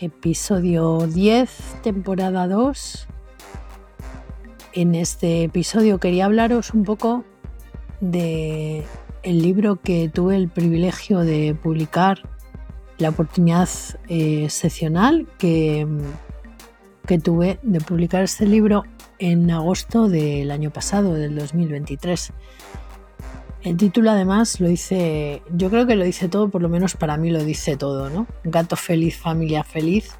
Episodio 10, temporada 2. En este episodio quería hablaros un poco de el libro que tuve el privilegio de publicar, la oportunidad eh, excepcional que, que tuve de publicar este libro en agosto del año pasado, del 2023. El título además lo dice, yo creo que lo dice todo, por lo menos para mí lo dice todo, ¿no? Gato feliz, familia feliz.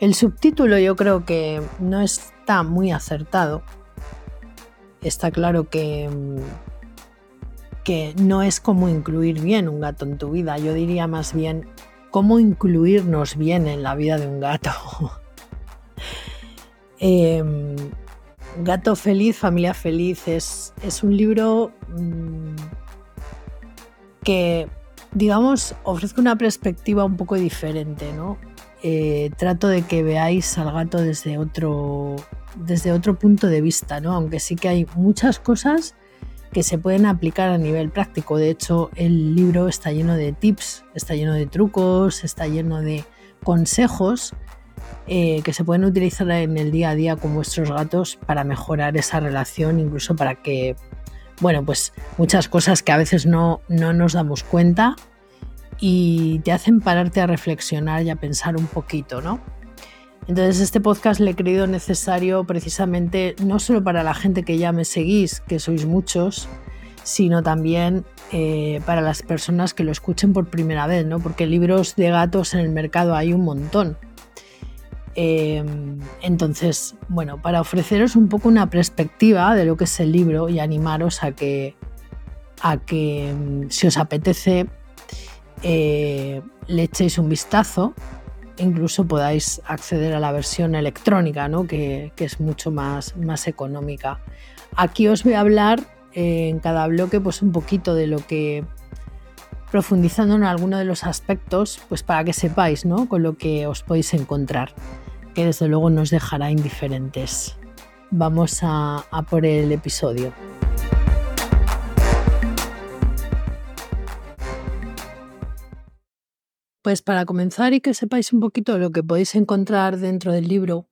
El subtítulo yo creo que no está muy acertado. Está claro que, que no es como incluir bien un gato en tu vida, yo diría más bien cómo incluirnos bien en la vida de un gato. Em, Gato Feliz, Familia Feliz es, un libro mm, que, digamos, ofrece una perspectiva un poco diferente, ¿no? Eh, trato de que veáis al gato desde otro, desde otro punto de vista, ¿no? Aunque sí que hay muchas cosas que se pueden aplicar a nivel práctico. De hecho, el libro está lleno de tips, está lleno de trucos, está lleno de consejos eh, que se pueden utilizar en el día a día con vuestros gatos para mejorar esa relación, incluso para que, bueno, pues muchas cosas que a veces no, no nos damos cuenta y te hacen pararte a reflexionar y a pensar un poquito, ¿no? Entonces este podcast le he creído necesario precisamente no solo para la gente que ya me seguís, que sois muchos, sino también eh, para las personas que lo escuchen por primera vez, ¿no? Porque libros de gatos en el mercado hay un montón. Em, entonces, bueno, para ofreceros un poco una perspectiva de lo que es el libro y animaros a que, a que em, si os apetece, eh, le echéis un vistazo, incluso podáis acceder a la versión electrónica, ¿no? que, es mucho más, más económica. Aquí os voy a hablar eh, en cada bloque pues un poquito de lo que profundizando en alguno de los aspectos, pues para que sepáis ¿no? con lo que os podéis encontrar que desde luego nos dejará indiferentes. Vamos a, por el episodio. Pues para comenzar y que sepáis un poquito lo que podéis encontrar dentro del libro,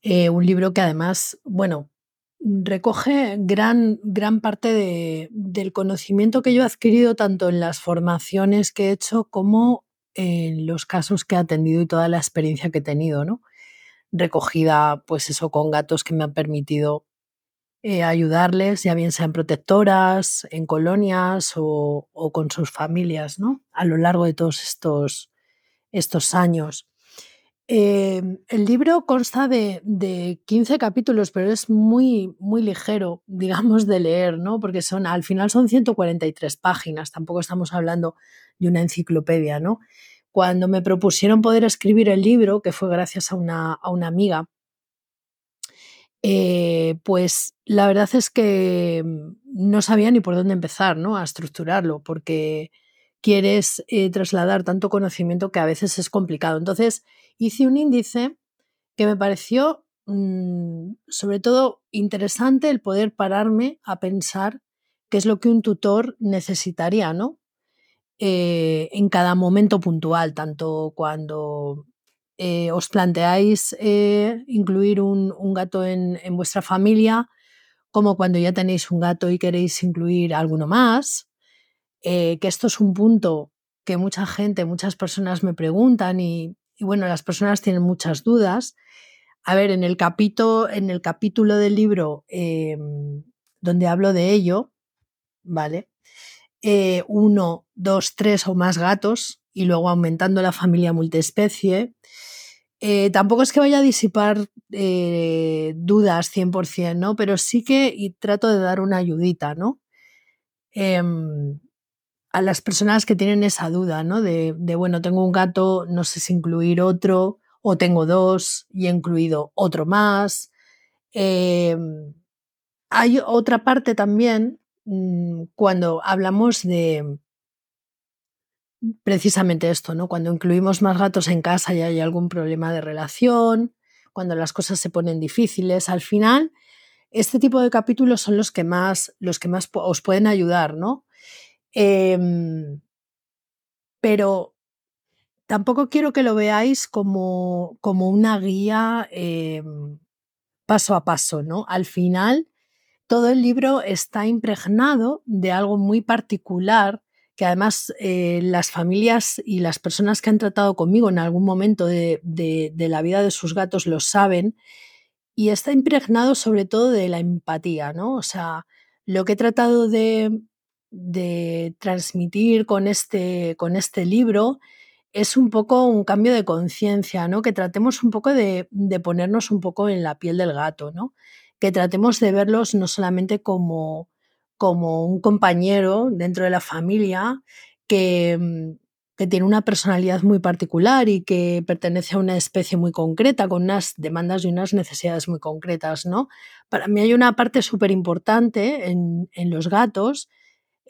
eh, un libro que además, bueno, recoge gran, gran parte del conocimiento que yo he adquirido tanto en las formaciones que he hecho como en los casos que he atendido y toda la experiencia que he tenido, ¿no? Recogida, pues eso, con gatos que me han permitido eh, ayudarles, ya bien sean protectoras, en colonias o, con sus familias, ¿no? A lo largo de todos estos, estos años. Em, el libro consta de, de, 15 capítulos, pero es muy, muy ligero, digamos, de leer, ¿no? Porque son, al final son 143 páginas, tampoco estamos hablando de una enciclopedia, ¿no? Cuando me propusieron poder escribir el libro, que fue gracias a una, amiga, eh, pues la verdad es que no sabía ni por dónde empezar, ¿no? A estructurarlo, porque quieres eh, trasladar tanto conocimiento que a veces es complicado. Entonces hice un índice que me pareció mm, sobre todo interesante el poder pararme a pensar qué es lo que un tutor necesitaría, ¿no? Eh, en cada momento puntual, tanto cuando eh, os planteáis incluir un, gato en, vuestra familia, como cuando ya tenéis un gato y queréis incluir alguno más, que esto es un punto que mucha gente, muchas personas me preguntan y, bueno, las personas tienen muchas dudas. A ver, en el capítulo, en el capítulo del libro em, donde hablo de ello, ¿vale? Eh, uno, dos, tres o más gatos y luego aumentando la familia multiespecie. Eh, tampoco es que vaya a disipar eh, dudas 100%, ¿no? Pero sí que y trato de dar una ayudita, ¿no? A las personas que tienen esa duda, ¿no? De, bueno, tengo un gato, no sé si incluir otro, o tengo dos y he incluido otro más. Em, hay otra parte también mm, cuando hablamos de precisamente esto, ¿no? Cuando incluimos más gatos en casa y hay algún problema de relación, cuando las cosas se ponen difíciles, al final este tipo de capítulos son los que más, los que más os pueden ayudar, ¿no? Em, pero tampoco quiero que lo veáis como, como una guía em, paso a paso, ¿no? Al final, todo el libro está impregnado de algo muy particular que además eh, las familias y las personas que han tratado conmigo en algún momento de, de la vida de sus gatos lo saben, y está impregnado sobre todo de la empatía, ¿no? O sea, lo que he tratado de, de transmitir con este, con este libro es un poco un cambio de conciencia, ¿no? Que tratemos un poco de, de, ponernos un poco en la piel del gato, ¿no? Que tratemos de verlos no solamente como, como un compañero dentro de la familia que, mm, que tiene una personalidad muy particular y que pertenece a una especie muy concreta, con unas demandas y unas necesidades muy concretas, ¿no? Para mí hay una parte súper importante en, en los gatos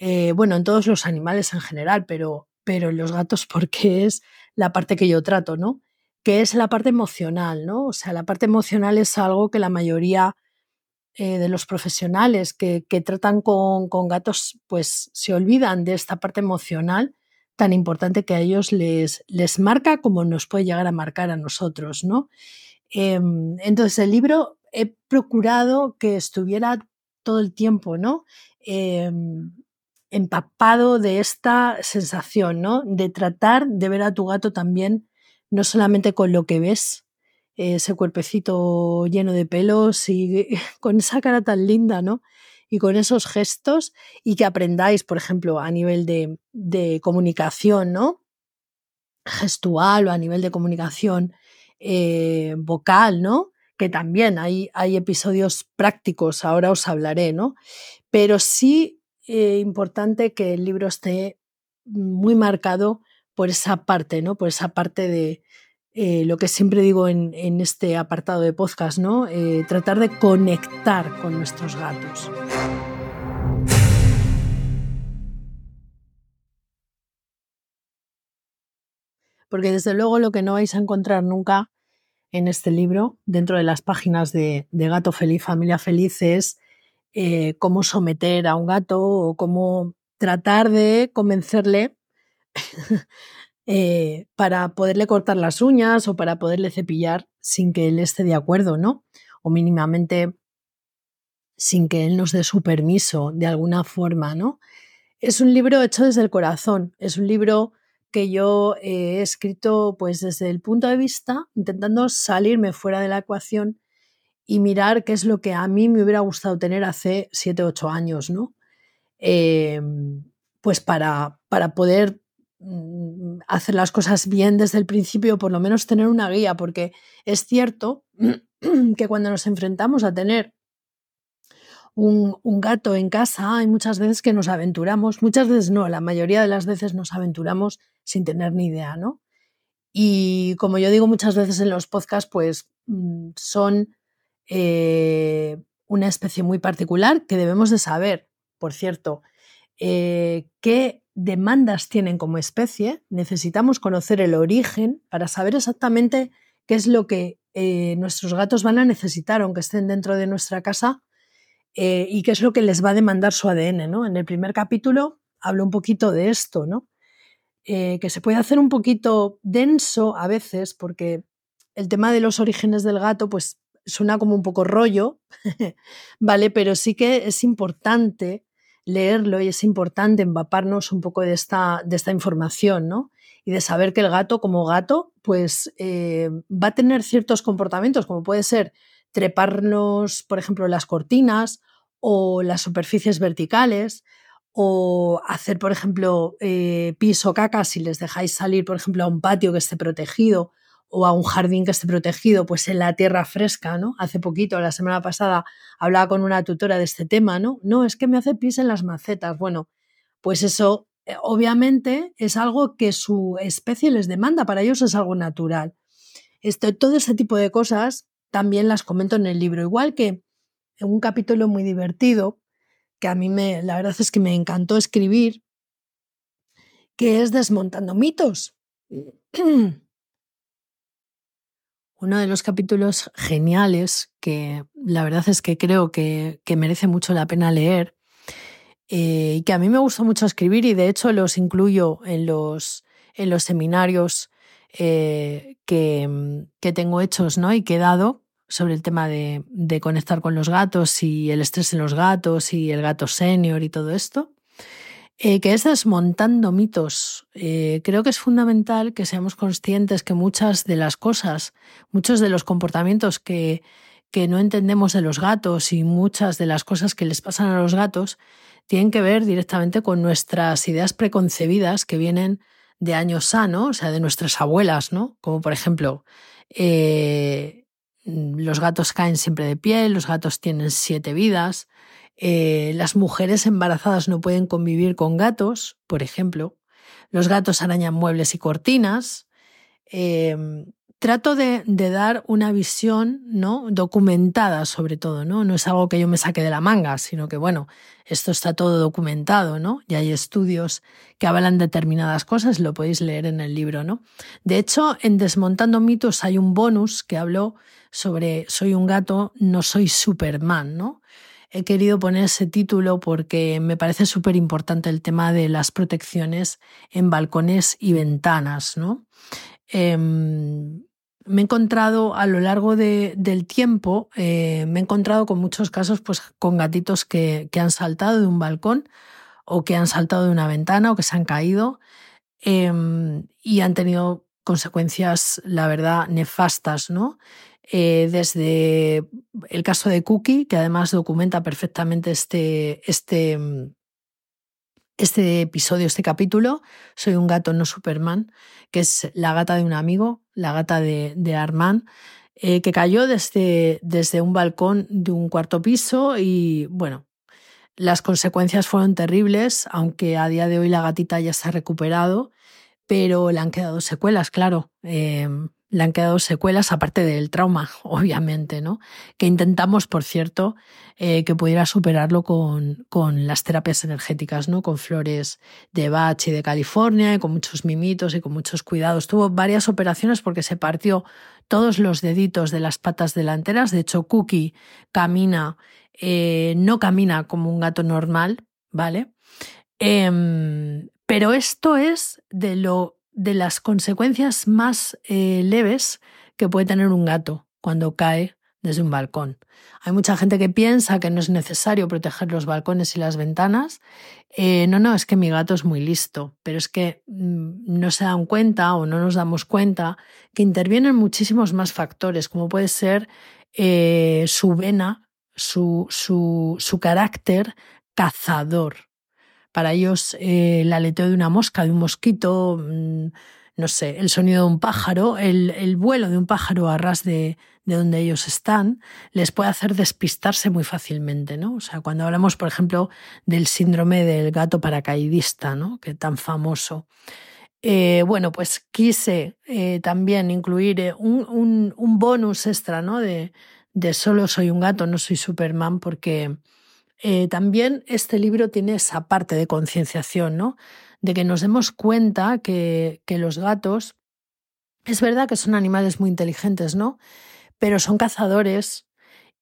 eh, bueno, en todos los animales en general, pero, pero en los gatos porque es la parte que yo trato, ¿no? Que es la parte emocional, ¿no? O sea, la parte emocional es algo que la mayoría eh, de los profesionales que, que tratan con, con, gatos, pues se olvidan de esta parte emocional tan importante que a ellos les, les marca como nos puede llegar a marcar a nosotros, ¿no? Eh, entonces, el libro he procurado que estuviera todo el tiempo, ¿no? Eh, empapado de esta sensación, ¿no? De tratar de ver a tu gato también, no solamente con lo que ves, ese cuerpecito lleno de pelos y con esa cara tan linda, ¿no? Y con esos gestos y que aprendáis, por ejemplo, a nivel de, comunicación, ¿no? Gestual o a nivel de comunicación eh, vocal, ¿no? Que también hay, hay episodios prácticos, ahora os hablaré, ¿no? Pero sí eh, importante que el libro esté muy marcado por esa parte, ¿no? Por esa parte de eh, lo que siempre digo en, este apartado de podcast, ¿no? Eh, tratar de conectar con nuestros gatos. Porque desde luego lo que no vais a encontrar nunca en este libro, dentro de las páginas de, de Gato Feliz, Familia Feliz, es eh, cómo someter a un gato o cómo tratar de convencerle eh, para poderle cortar las uñas o para poderle cepillar sin que él esté de acuerdo, ¿no? O mínimamente sin que él nos dé su permiso de alguna forma, ¿no? Es un libro hecho desde el corazón, es un libro que yo he escrito pues desde el punto de vista intentando salirme fuera de la ecuación y mirar qué es lo que a mí me hubiera gustado tener hace 7, 8 años, ¿no? Em, pues para, para poder mm, hacer las cosas bien desde el principio, por lo menos tener una guía, porque es cierto que cuando nos enfrentamos a tener un, un, gato en casa, hay muchas veces que nos aventuramos, muchas veces no, la mayoría de las veces nos aventuramos sin tener ni idea, ¿no? Y como yo digo muchas veces en los podcasts, pues mm, son eh, una especie muy particular que debemos de saber, por cierto, eh, qué demandas tienen como especie. Necesitamos conocer el origen para saber exactamente qué es lo que eh, nuestros gatos van a necesitar, aunque estén dentro de nuestra casa, y qué es lo que les va a demandar su ADN. ¿no? En el primer capítulo hablo un poquito de esto, ¿no? que se puede hacer un poquito denso a veces, porque el tema de los orígenes del gato, pues suena como un poco rollo, ¿vale? Pero sí que es importante leerlo y es importante empaparnos un poco de esta, de esta información, ¿no? Y de saber que el gato como gato, pues eh, va a tener ciertos comportamientos, como puede ser treparnos, por ejemplo, las cortinas o las superficies verticales, o hacer, por ejemplo, eh, piso caca si les dejáis salir, por ejemplo, a un patio que esté protegido, o a un jardín que esté protegido, pues en la tierra fresca, ¿no? Hace poquito, la semana pasada, hablaba con una tutora de este tema, ¿no? No, es que me hace pis en las macetas. Bueno, pues eso eh, obviamente es algo que su especie les demanda, para ellos es algo natural. Esto, todo ese tipo de cosas también las comento en el libro, igual que en un capítulo muy divertido que a mí me, la verdad es que me encantó escribir, que es Desmontando mitos. Uno de los capítulos geniales que la verdad es que creo que, merece mucho la pena leer eh, y que a mí me gusta mucho escribir y de hecho los incluyo en los, en los seminarios eh, que, que, tengo hechos ¿no? y que he dado sobre el tema de, de, conectar con los gatos y el estrés en los gatos y el gato senior y todo esto. Eh, que es desmontando mitos. Eh, creo que es fundamental que seamos conscientes que muchas de las cosas, muchos de los comportamientos que, que no entendemos de los gatos y muchas de las cosas que les pasan a los gatos tienen que ver directamente con nuestras ideas preconcebidas que vienen de años A, O sea, de nuestras abuelas, ¿no? Como por ejemplo, eh, los gatos caen siempre de pie, los gatos tienen siete vidas, eh, las mujeres embarazadas no pueden convivir con gatos, por ejemplo. Los gatos arañan muebles y cortinas. Em, trato de, dar una visión ¿no? documentada sobre todo, ¿no? No es algo que yo me saque de la manga, sino que, bueno, esto está todo documentado, ¿no? Y hay estudios que hablan determinadas cosas, lo podéis leer en el libro, ¿no? De hecho, en Desmontando mitos hay un bonus que habló sobre soy un gato, no soy Superman, ¿no? He querido poner ese título porque me parece súper importante el tema de las protecciones en balcones y ventanas. ¿no? Em, me he encontrado a lo largo del tiempo, eh, me he encontrado con muchos casos pues, con gatitos que, que, han saltado de un balcón o que han saltado de una ventana o que se han caído em, y han tenido consecuencias, la verdad, nefastas, ¿no? Eh, desde el caso de Cookie, que además documenta perfectamente este, este, este episodio, este capítulo, Soy un gato, no Superman, que es la gata de un amigo, la gata de, de Armand, eh, que cayó desde, desde un balcón de un cuarto piso y bueno, las consecuencias fueron terribles, aunque a día de hoy la gatita ya se ha recuperado, pero le han quedado secuelas, claro. Eh, le han quedado secuelas, aparte del trauma, obviamente, ¿no? Que intentamos, por cierto, eh, que pudiera superarlo con, con, las terapias energéticas, ¿no? Con flores de Bach y de California, y con muchos mimitos y con muchos cuidados. Tuvo varias operaciones porque se partió todos los deditos de las patas delanteras. De hecho, Cookie camina, eh, no camina como un gato normal, ¿vale? Em, pero esto es de lo de las consecuencias más eh, leves que puede tener un gato cuando cae desde un balcón. Hay mucha gente que piensa que no es necesario proteger los balcones y las ventanas. Eh, no, no, es que mi gato es muy listo, pero es que mm, no se dan cuenta o no nos damos cuenta que intervienen muchísimos más factores, como puede ser eh, su vena, su, su, su carácter cazador. Para ellos eh, el aleteo de una mosca, de un mosquito, mm, no sé, el sonido de un pájaro, el, vuelo de un pájaro a ras de, donde ellos están, les puede hacer despistarse muy fácilmente, ¿no? O sea, cuando hablamos, por ejemplo, del síndrome del gato paracaidista, ¿no? Que tan famoso. Eh, bueno, pues quise eh, también incluir un, un, bonus extra, ¿no? De, de solo soy un gato, no soy Superman, porque eh, también este libro tiene esa parte de concienciación, ¿no? De que nos demos cuenta que, los gatos, es verdad que son animales muy inteligentes, ¿no? Pero son cazadores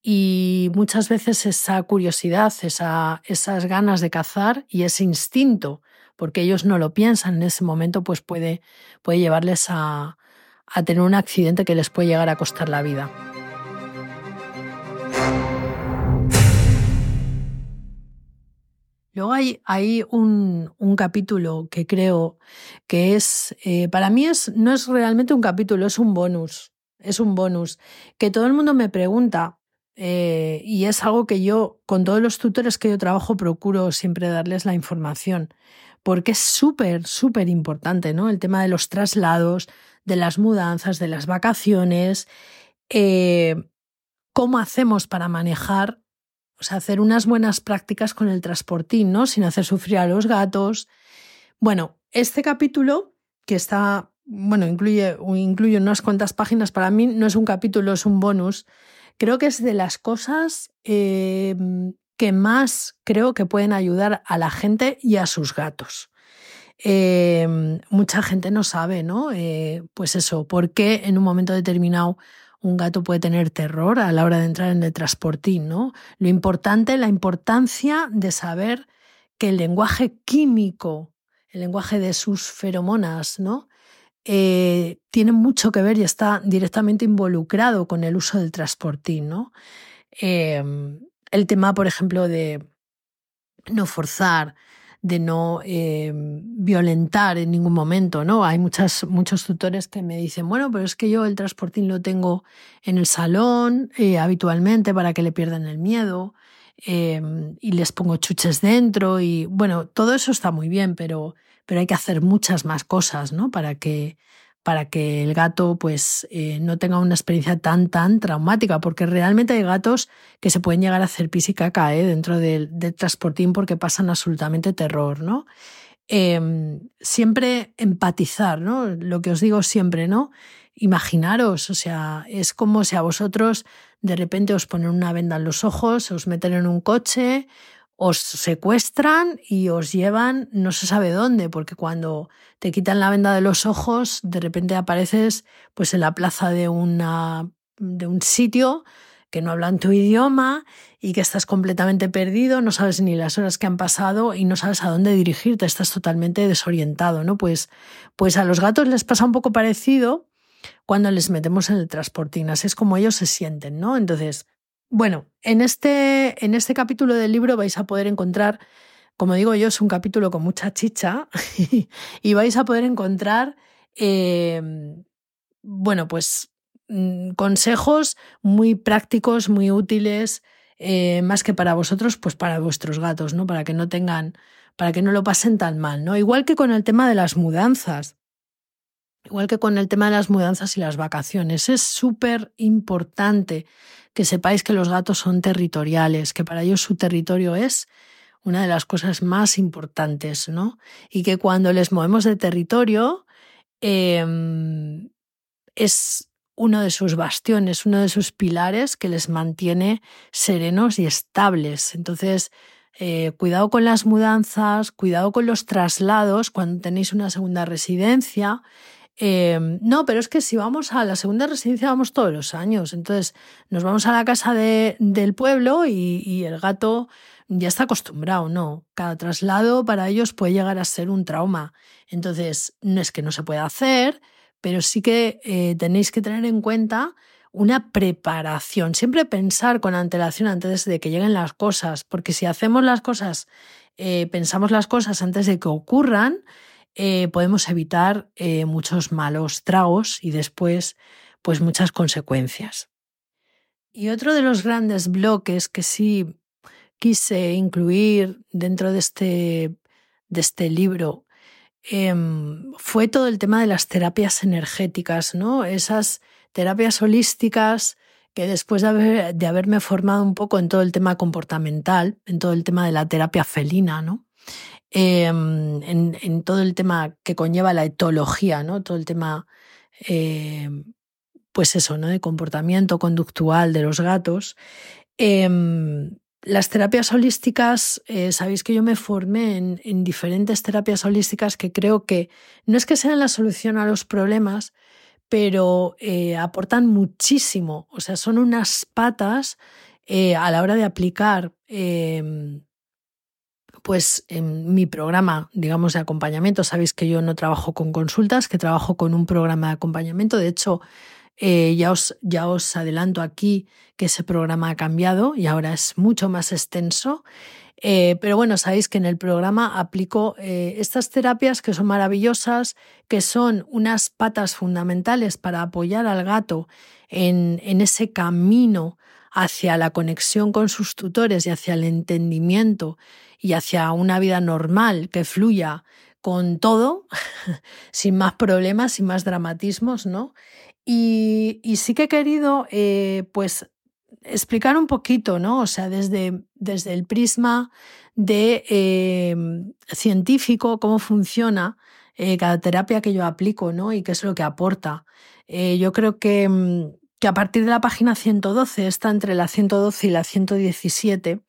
y muchas veces esa curiosidad, esa, esas ganas de cazar y ese instinto, porque ellos no lo piensan en ese momento, pues puede, puede llevarles a tener un accidente que les puede llegar a costar la vida. Luego hay, un, capítulo que creo que es, eh, para mí es, no es realmente un capítulo, es un bonus, es un bonus, que todo el mundo me pregunta eh, y es algo que yo, con todos los tutores que yo trabajo, procuro siempre darles la información, porque es súper, súper importante, ¿no? El tema de los traslados, de las mudanzas, de las vacaciones, eh, cómo hacemos para manejar hacer unas buenas prácticas con el transportín, ¿no? Sin hacer sufrir a los gatos. Bueno, este capítulo, que está, bueno, incluye, incluye unas cuantas páginas, para mí no es un capítulo, es un bonus. Creo que es de las cosas em, que más creo que pueden ayudar a la gente y a sus gatos. Em, mucha gente no sabe, ¿no? Eh, pues eso, por qué en un momento determinado un gato puede tener terror a la hora de entrar en el transportín, ¿no? Lo importante, la importancia de saber que el lenguaje químico, el lenguaje de sus feromonas, ¿no? Eh, tiene mucho que ver y está directamente involucrado con el uso del transportín, ¿no? Em, el tema, por ejemplo, de no forzar, de no eh, violentar en ningún momento, ¿no? Hay muchas, muchos tutores que me dicen, bueno, pero es que yo el transportín lo tengo en el salón eh, habitualmente para que le pierdan el miedo eh, y les pongo chuches dentro y bueno, todo eso está muy bien, pero, pero hay que hacer muchas más cosas, ¿no? Para que, para que el gato pues eh, no tenga una experiencia tan tan traumática, porque realmente hay gatos que se pueden llegar a hacer pis y caca ¿eh? dentro del, transportín porque pasan absolutamente terror, ¿no? Em, siempre empatizar, ¿no? Lo que os digo siempre, ¿no? Imaginaros, o sea, es como si a vosotros de repente os ponen una venda en los ojos, os meten en un coche, os secuestran y os llevan no se sabe dónde, porque cuando te quitan la venda de los ojos, de repente apareces pues en la plaza de, una, de un sitio que no hablan tu idioma y que estás completamente perdido, no sabes ni las horas que han pasado y no sabes a dónde dirigirte, estás totalmente desorientado, ¿no? Pues, pues a los gatos les pasa un poco parecido cuando les metemos en el transportín, así es como ellos se sienten, ¿no? Entonces, bueno, en este, en este capítulo del libro vais a poder encontrar, como digo yo, es un capítulo con mucha chicha y vais a poder encontrar, eh, bueno, pues mm, consejos muy prácticos, muy útiles, eh, más que para vosotros, pues para vuestros gatos, ¿no? Para que no tengan, para que no lo pasen tan mal, ¿no? Igual que con el tema de las mudanzas. Igual que con el tema de las mudanzas y las vacaciones. Es súper importante que sepáis que los gatos son territoriales, que para ellos su territorio es una de las cosas más importantes, ¿no? Y que cuando les movemos de territorio em, es uno de sus bastiones, uno de sus pilares que les mantiene serenos y estables. Entonces, eh, cuidado con las mudanzas, cuidado con los traslados cuando tenéis una segunda residencia Em, no, pero es que si vamos a la segunda residencia vamos todos los años. Entonces nos vamos a la casa del pueblo y, el gato ya está acostumbrado, ¿no? Cada traslado para ellos puede llegar a ser un trauma. Entonces no es que no se pueda hacer, pero sí que eh, tenéis que tener en cuenta una preparación. Siempre pensar con antelación antes de que lleguen las cosas, porque si hacemos las cosas, eh, pensamos las cosas antes de que ocurran, eh, podemos evitar eh, muchos malos tragos y después pues muchas consecuencias. Y otro de los grandes bloques que sí quise incluir dentro de este, de este libro em, fue todo el tema de las terapias energéticas, ¿no? Esas terapias holísticas que después de, de haberme formado un poco en todo el tema comportamental, en todo el tema de la terapia felina, ¿no? Em, en, todo el tema que conlleva la etología, ¿no? Todo el tema, em, pues eso, ¿no? De comportamiento conductual de los gatos. Em, las terapias holísticas, eh, sabéis que yo me formé en, diferentes terapias holísticas que creo que no es que sean la solución a los problemas, pero eh, aportan muchísimo. O sea, son unas patas eh, a la hora de aplicar pues en mi programa, digamos, de acompañamiento, sabéis que yo no trabajo con consultas, que trabajo con un programa de acompañamiento. De hecho, eh, ya, os, ya os adelanto aquí que ese programa ha cambiado y ahora es mucho más extenso. Eh, pero bueno, sabéis que en el programa aplico eh, estas terapias que son maravillosas, que son unas patas fundamentales para apoyar al gato en, en ese camino hacia la conexión con sus tutores y hacia el entendimiento y hacia una vida normal que fluya con todo, sin más problemas, sin más dramatismos, ¿no? Y, sí que he querido, eh, pues, explicar un poquito, ¿no? O sea, desde, desde el prisma de em, científico, cómo funciona eh, cada terapia que yo aplico, ¿no? Y qué es lo que aporta. Eh, yo creo que, mm, que a partir de la página 112, está entre la 112 y la 117,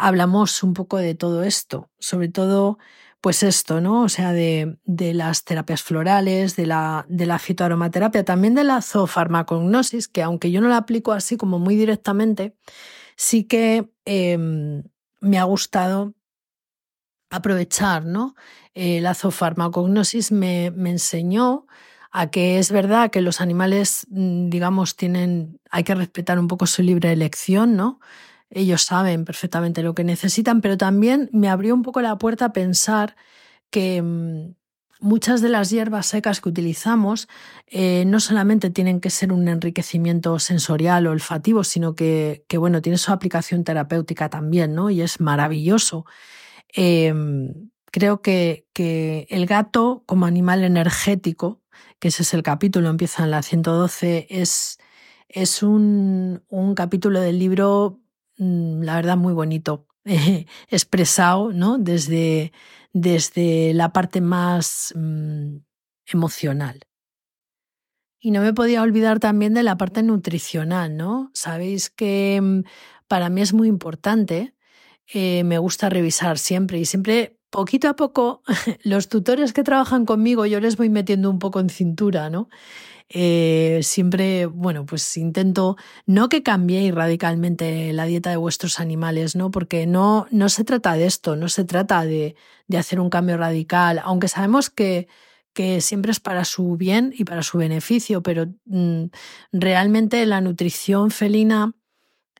hablamos un poco de todo esto, sobre todo pues esto, ¿no? O sea, de, de las terapias florales, de la, de la fitoaromaterapia, también de la zoofarmacognosis, que aunque yo no la aplico así como muy directamente, sí que em, me ha gustado aprovechar, ¿no? Eh, la zoofarmacognosis me, me enseñó a que es verdad que los animales, mm, digamos, tienen, hay que respetar un poco su libre elección, ¿no? Ellos saben perfectamente lo que necesitan, pero también me abrió un poco la puerta a pensar que mm, muchas de las hierbas secas que utilizamos eh, no solamente tienen que ser un enriquecimiento sensorial o olfativo, sino que, que bueno, tiene su aplicación terapéutica también, ¿no? Y es maravilloso. Em, creo que, que, el gato como animal energético, que ese es el capítulo, empieza en la 112, es, es un, un capítulo del libro la verdad, muy bonito, expresado, ¿no? Desde, desde la parte más mm, emocional. Y no me podía olvidar también de la parte nutricional, ¿no? Sabéis que mm, para mí es muy importante, eh, me gusta revisar siempre y siempre poquito a poco los tutores que trabajan conmigo yo les voy metiendo un poco en cintura, ¿no? Eh, siempre, bueno, pues intento no que cambiéis radicalmente la dieta de vuestros animales, ¿no? Porque no, no se trata de esto, no se trata de, de hacer un cambio radical, aunque sabemos que, que siempre es para su bien y para su beneficio, pero mm, realmente la nutrición felina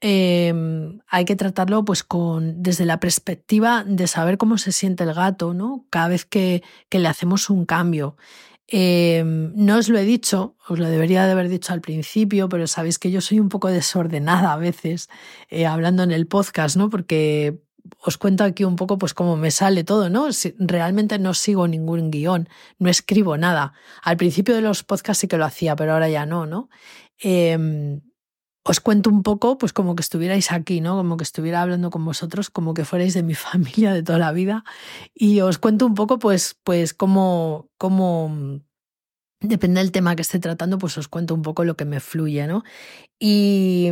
eh, hay que tratarlo pues con desde la perspectiva de saber cómo se siente el gato, ¿no? Cada vez que, que le hacemos un cambio. Em, no os lo he dicho, os lo debería de haber dicho al principio, pero sabéis que yo soy un poco desordenada a veces eh, hablando en el podcast, ¿no? Porque os cuento aquí un poco pues cómo me sale todo, ¿no? realmente no sigo ningún guion, no escribo nada. Al principio de los podcasts sí que lo hacía, pero ahora ya no, ¿no? Em, os cuento un poco, pues como que estuvierais aquí, ¿no? Como que estuviera hablando con vosotros, como que fuerais de mi familia de toda la vida. Y os cuento un poco, pues, pues cómo, cómo, depende del tema que esté tratando, pues os cuento un poco lo que me fluye, ¿no? Y,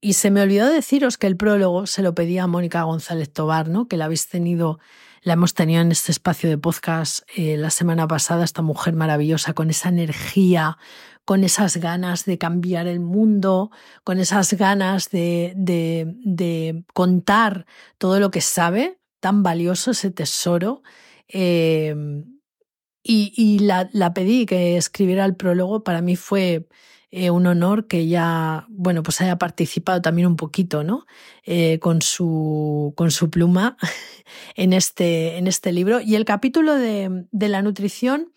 y se me olvidó deciros que el prólogo se lo pedía a Mónica González Tobar, ¿no? Que la habéis tenido, la hemos tenido en este espacio de podcast eh, la semana pasada, esta mujer maravillosa con esa energía con esas ganas de cambiar el mundo, con esas ganas de, de, contar todo lo que sabe, tan valioso ese tesoro. Em, y, la, pedí que escribiera el prólogo, para mí fue eh, un honor que ella, bueno, pues haya participado también un poquito, ¿no? Eh, con, su, con su pluma en este, en este libro. Y el capítulo de, de la nutrición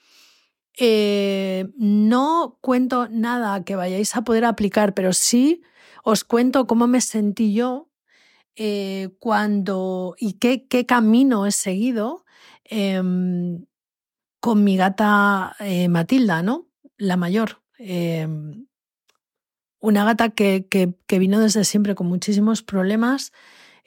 eh, no cuento nada que vayáis a poder aplicar, pero sí os cuento cómo me sentí yo cuando y qué, qué, camino he seguido em, con mi gata Matilda, ¿no? La mayor. Una gata que, que, que, vino desde siempre con muchísimos problemas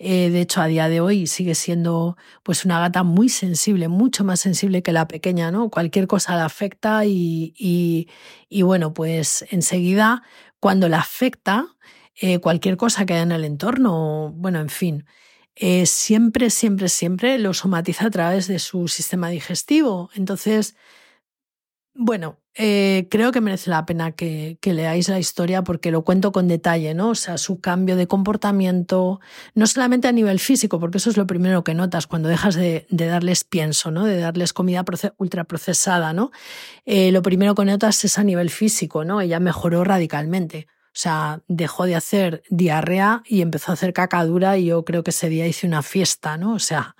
eh, de hecho, a día de hoy sigue siendo pues una gata muy sensible, mucho más sensible que la pequeña, ¿no? Cualquier cosa la afecta y, y, bueno, pues enseguida cuando la afecta, eh, cualquier cosa que haya en el entorno, bueno, en fin, eh, siempre, siempre, siempre lo somatiza a través de su sistema digestivo. Entonces, bueno, eh, creo que merece la pena que, leáis la historia porque lo cuento con detalle, ¿no? O sea, su cambio de comportamiento, no solamente a nivel físico, porque eso es lo primero que notas cuando dejas de, darles pienso, ¿no? De darles comida ultraprocesada, ¿no? Eh, lo primero que notas es a nivel físico, ¿no? Ella mejoró radicalmente. O sea, dejó de hacer diarrea y empezó a hacer cacadura y yo creo que ese día hice una fiesta, ¿no? O sea,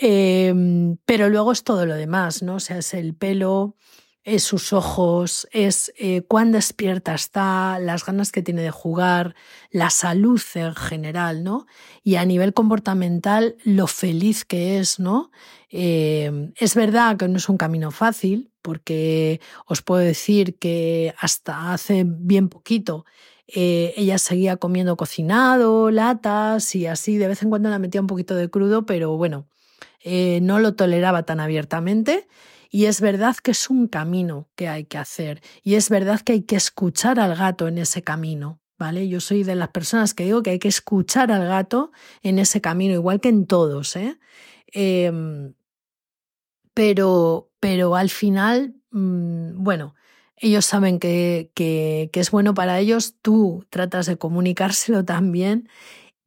em, pero luego es todo lo demás, ¿no? O sea, es el pelo, es sus ojos, es eh, cuán despierta está, las ganas que tiene de jugar, la salud en general, ¿no? Y a nivel comportamental, lo feliz que es, ¿no? Eh, es verdad que no es un camino fácil, porque os puedo decir que hasta hace bien poquito Eh, ella seguía comiendo cocinado, latas y así, de vez en cuando la metía un poquito de crudo, pero bueno, eh, no lo toleraba tan abiertamente. Y es verdad que es un camino que hay que hacer y es verdad que hay que escuchar al gato en ese camino. ¿Vale? Yo soy de las personas que digo que hay que escuchar al gato en ese camino, igual que en todos, ¿eh? Em, pero, pero al final, mm, bueno, ellos saben que, que, es bueno para ellos, tú tratas de comunicárselo también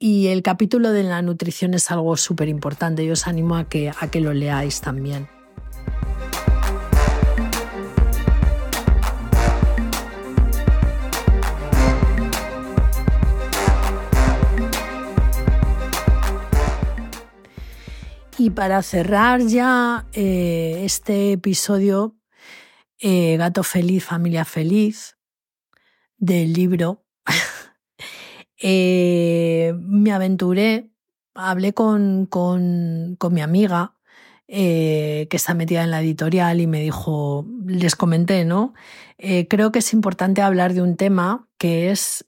y el capítulo de la nutrición es algo súper importante. Yo os animo a que, a que lo leáis también. Y para cerrar ya eh, este episodio, eh, Gato Feliz, Familia Feliz, del libro, eh, me aventuré, hablé con, con, con mi amiga, que está metida en la editorial y me dijo, les comenté, ¿no? creo que es importante hablar de un tema que es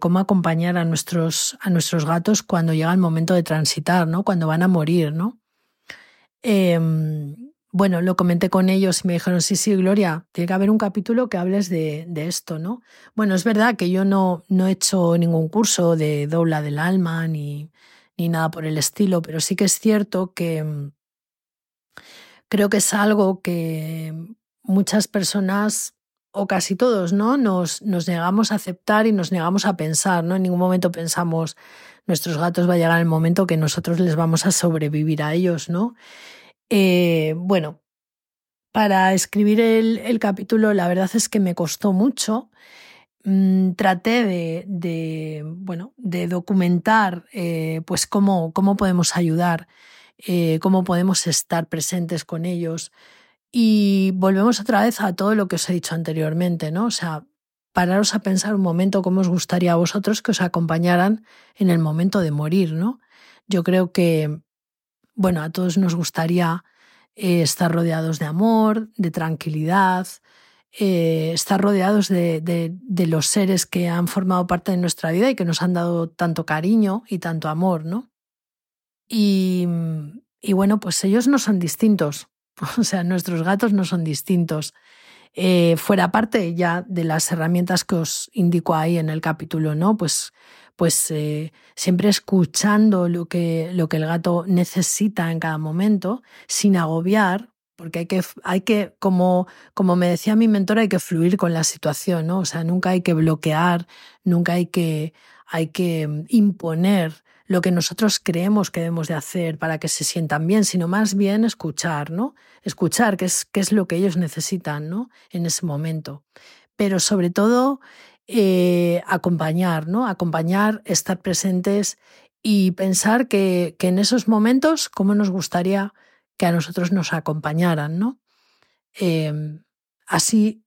cómo acompañar a nuestros, a nuestros gatos cuando llega el momento de transitar, ¿no? Cuando van a morir, ¿no? Bueno, lo comenté con ellos y me dijeron, sí, sí, Gloria, tiene que haber un capítulo que hables de, esto, ¿no? Bueno, es verdad que yo no, no he hecho ningún curso de dobla del alma ni, ni nada por el estilo, pero sí que es cierto que mm, creo que es algo que muchas personas o casi todos, ¿no? Nos, nos negamos a aceptar y nos negamos a pensar, ¿no? En ningún momento pensamos, nuestros gatos va a llegar el momento que nosotros les vamos a sobrevivir a ellos, ¿no? Eh, bueno, para escribir el, capítulo la verdad es que me costó mucho. Mm, traté de, bueno, de documentar eh, pues cómo, cómo, podemos ayudar, eh, cómo podemos estar presentes con ellos. Y volvemos otra vez a todo lo que os he dicho anteriormente, ¿no? O sea, pararos a pensar un momento cómo os gustaría a vosotros que os acompañaran en el momento de morir, ¿no? Yo creo que, bueno, a todos nos gustaría eh, estar rodeados de amor, de tranquilidad, eh, estar rodeados de, los seres que han formado parte de nuestra vida y que nos han dado tanto cariño y tanto amor, ¿no? Y, y bueno, pues ellos no son distintos, o sea, nuestros gatos no son distintos. Eh, fuera parte ya de las herramientas que os indico ahí en el capítulo, ¿no? Pues, pues eh, siempre escuchando lo que, lo que el gato necesita en cada momento, sin agobiar, porque hay que, hay que como, como me decía mi mentor, hay que fluir con la situación, ¿no? O sea, nunca hay que bloquear, nunca hay que, hay que mm, imponer lo que nosotros creemos que debemos de hacer para que se sientan bien, sino más bien escuchar, ¿no? Escuchar qué es, qué es lo que ellos necesitan, ¿no? En ese momento. Pero sobre todo, eh, acompañar, ¿no? Acompañar, estar presentes y pensar que, en esos momentos, cómo nos gustaría que a nosotros nos acompañaran, ¿no? Em, así,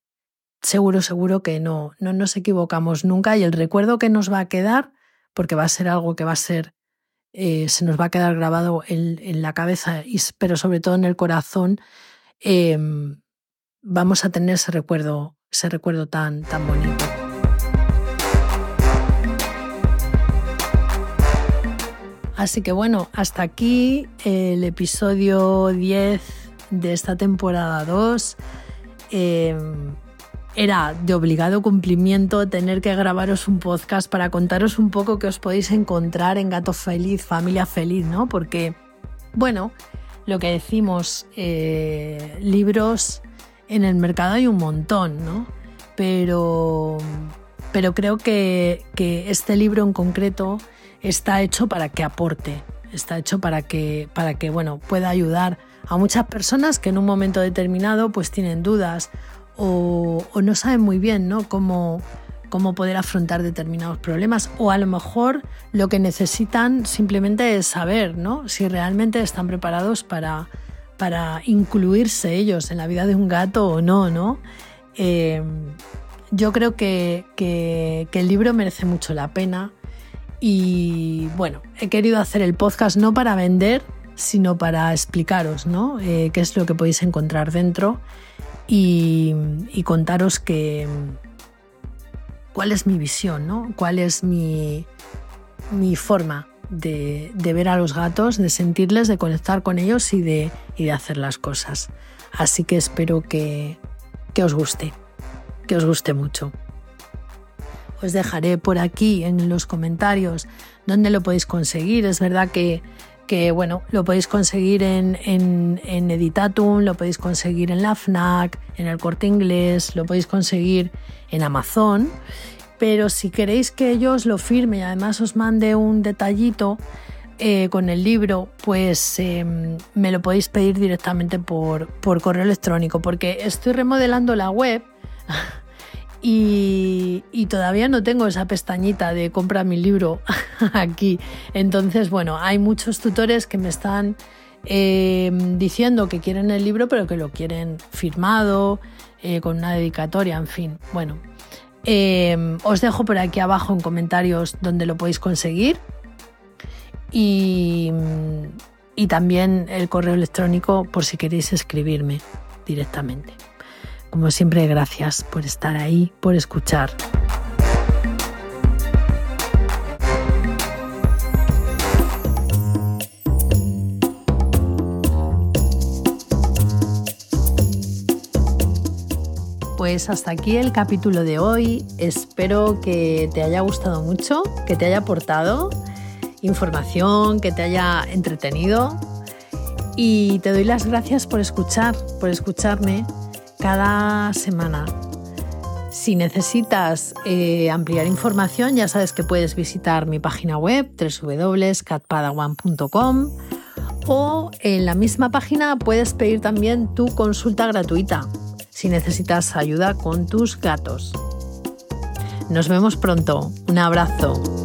seguro, seguro que no, no nos equivocamos nunca y el recuerdo que nos va a quedar porque va a ser algo que va a ser, eh, se nos va a quedar grabado en, la cabeza, pero sobre todo en el corazón, em, vamos a tener ese recuerdo, ese recuerdo tan, tan bonito. Así que bueno, hasta aquí el episodio 10 de esta temporada 2 era de obligado cumplimiento tener que grabaros un podcast para contaros un poco qué os podéis encontrar en Gato Feliz, Familia Feliz, ¿no? Porque, bueno, lo que decimos, eh, libros en el mercado hay un montón, ¿no? Pero, pero creo que, que este libro en concreto está hecho para que aporte, está hecho para que, para que bueno, pueda ayudar a muchas personas que en un momento determinado pues tienen dudas o, no saben muy bien ¿no? cómo, cómo poder afrontar determinados problemas o a lo mejor lo que necesitan simplemente es saber ¿no? si realmente están preparados para, para incluirse ellos en la vida de un gato o no. ¿no? Eh, yo creo que, que, el libro merece mucho la pena y bueno, he querido hacer el podcast no para vender, sino para explicaros ¿no? Eh, qué es lo que podéis encontrar dentro y, contaros que, cuál es mi visión, ¿no? cuál es mi, mi forma de, ver a los gatos, de sentirles, de conectar con ellos y de, y de hacer las cosas. Así que espero que, que os guste, que os guste mucho. Os dejaré por aquí en los comentarios dónde lo podéis conseguir. Es verdad que, que bueno, lo podéis conseguir en, en, Editatum, lo podéis conseguir en la FNAC, en el corte inglés, lo podéis conseguir en Amazon pero si queréis que yo os lo firme y además os mande un detallito eh, con el libro, pues em, me lo podéis pedir directamente por, correo electrónico, porque estoy remodelando la web y, todavía no tengo esa pestañita de compra mi libro aquí. Entonces, bueno, hay muchos tutores que me están em, diciendo que quieren el libro, pero que lo quieren firmado, eh, con una dedicatoria, en fin. Bueno, Em, os dejo por aquí abajo en comentarios donde lo podéis conseguir. Y, y también el correo electrónico por si queréis escribirme directamente. Como siempre, gracias por estar ahí, por escuchar. pues hasta aquí el capítulo de hoy. Espero que te haya gustado mucho, que te haya aportado información, que te haya entretenido. Y te doy las gracias por escuchar, por escucharme cada semana. Si necesitas eh, ampliar información, ya sabes que puedes visitar mi página web www.catpadawan.com o en la misma página puedes pedir también tu consulta gratuita si necesitas ayuda con tus gatos. Nos vemos pronto. Un abrazo.